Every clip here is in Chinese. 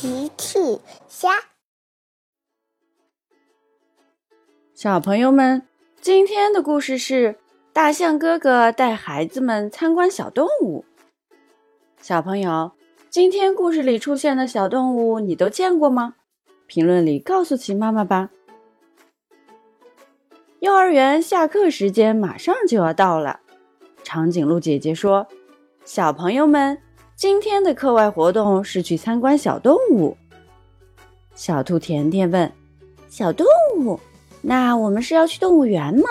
奇趣虾，小朋友们，今天的故事是大象哥哥带孩子们参观小动物。小朋友，今天故事里出现的小动物你都见过吗？评论里告诉奇妈妈吧。幼儿园下课时间马上就要到了，长颈鹿姐姐说：“小朋友们。”今天的课外活动是去参观小动物。小兔甜甜问：“小动物，那我们是要去动物园吗？”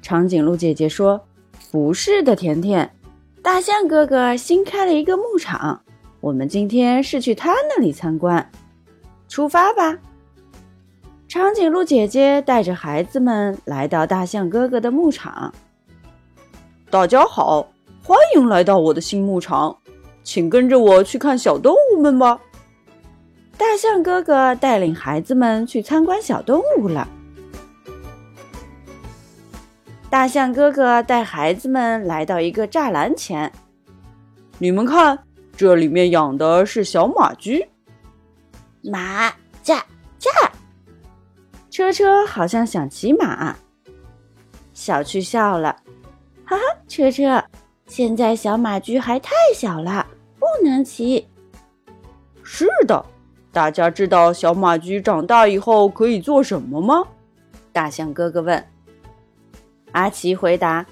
长颈鹿姐姐说：“不是的，甜甜，大象哥哥新开了一个牧场，我们今天是去他那里参观。出发吧！”长颈鹿姐姐带着孩子们来到大象哥哥的牧场。大家好。欢迎来到我的新牧场，请跟着我去看小动物们吧。大象哥哥带领孩子们去参观小动物了。大象哥哥带孩子们来到一个栅栏前，你们看，这里面养的是小马驹。马驾驾，车车好像想骑马。小趣笑了，哈哈，车车。现在小马驹还太小了，不能骑。是的，大家知道小马驹长大以后可以做什么吗？大象哥哥问。阿奇回答：“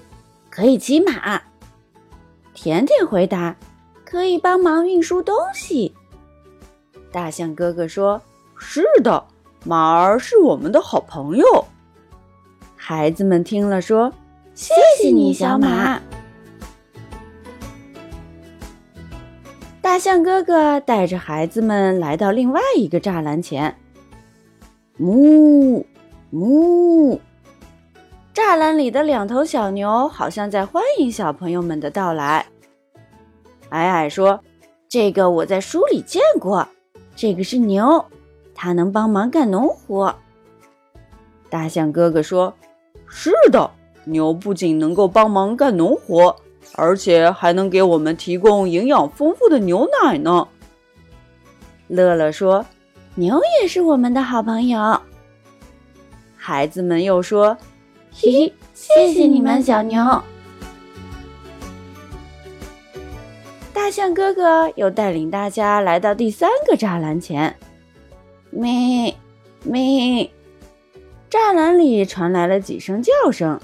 可以骑马。”甜甜回答：“可以帮忙运输东西。”大象哥哥说：“是的，马儿是我们的好朋友。”孩子们听了说：“谢谢你，小马。”大象哥哥带着孩子们来到另外一个栅栏前，哞哞，栅栏里的两头小牛好像在欢迎小朋友们的到来。矮矮说：“这个我在书里见过，这个是牛，它能帮忙干农活。”大象哥哥说：“是的，牛不仅能够帮忙干农活。”而且还能给我们提供营养丰富的牛奶呢。乐乐说：“牛也是我们的好朋友。”孩子们又说：“嘿嘿，谢谢你们，小牛。”大象哥哥又带领大家来到第三个栅栏前，咩咩，栅栏里传来了几声叫声。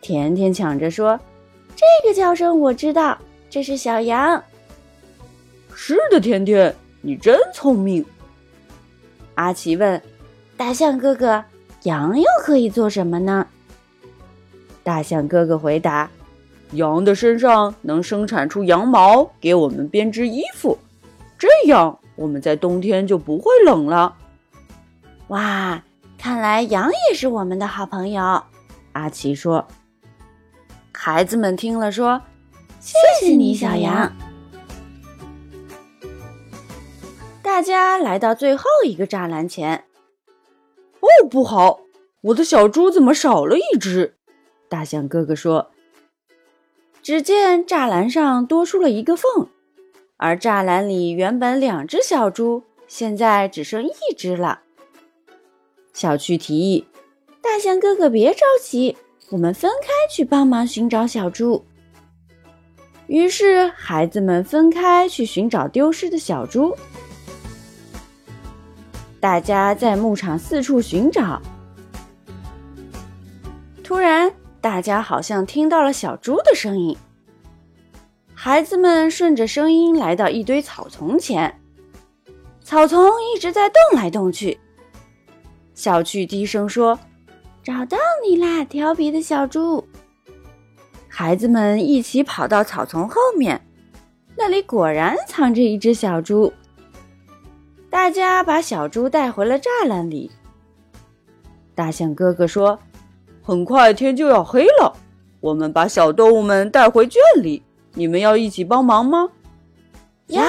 甜甜抢着说。这个叫声我知道，这是小羊。是的，甜甜，你真聪明。阿奇问：“大象哥哥，羊又可以做什么呢？”大象哥哥回答：“羊的身上能生产出羊毛，给我们编织衣服，这样我们在冬天就不会冷了。”哇，看来羊也是我们的好朋友。阿奇说。孩子们听了说：“谢谢你，小羊。”大家来到最后一个栅栏前。哦，不好！我的小猪怎么少了一只？大象哥哥说。只见栅栏上多出了一个缝，而栅栏里原本两只小猪，现在只剩一只了。小趣提议：“大象哥哥，别着急。”我们分开去帮忙寻找小猪。于是，孩子们分开去寻找丢失的小猪。大家在牧场四处寻找。突然，大家好像听到了小猪的声音。孩子们顺着声音来到一堆草丛前，草丛一直在动来动去。小趣低声说。找到你啦，调皮的小猪！孩子们一起跑到草丛后面，那里果然藏着一只小猪。大家把小猪带回了栅栏里。大象哥哥说：“很快天就要黑了，我们把小动物们带回圈里。你们要一起帮忙吗？”“要。”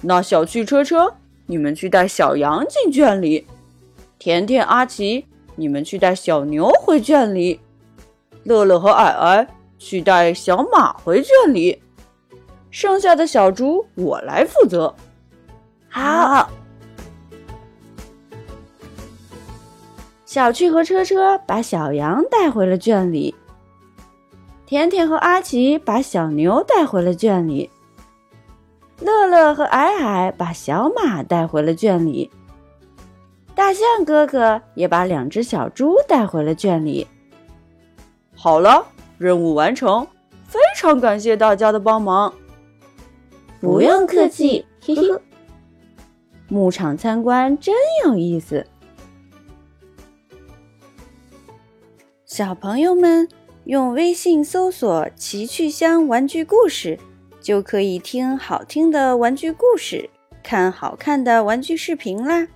那小汽车车，你们去带小羊进圈里。甜甜、阿奇。你们去带小牛回圈里，乐乐和矮矮去带小马回圈里，剩下的小猪我来负责。好。小趣和车车把小羊带回了圈里，甜甜和阿奇把小牛带回了圈里，乐乐和矮矮把小马带回了圈里，大象哥哥也把两只小猪带回了圈里。好了，任务完成，非常感谢大家的帮忙。不用客气，嘿嘿。牧场参观真有意思。小朋友们用微信搜索“奇趣箱玩具故事”，就可以听好听的玩具故事，看好看的玩具视频啦。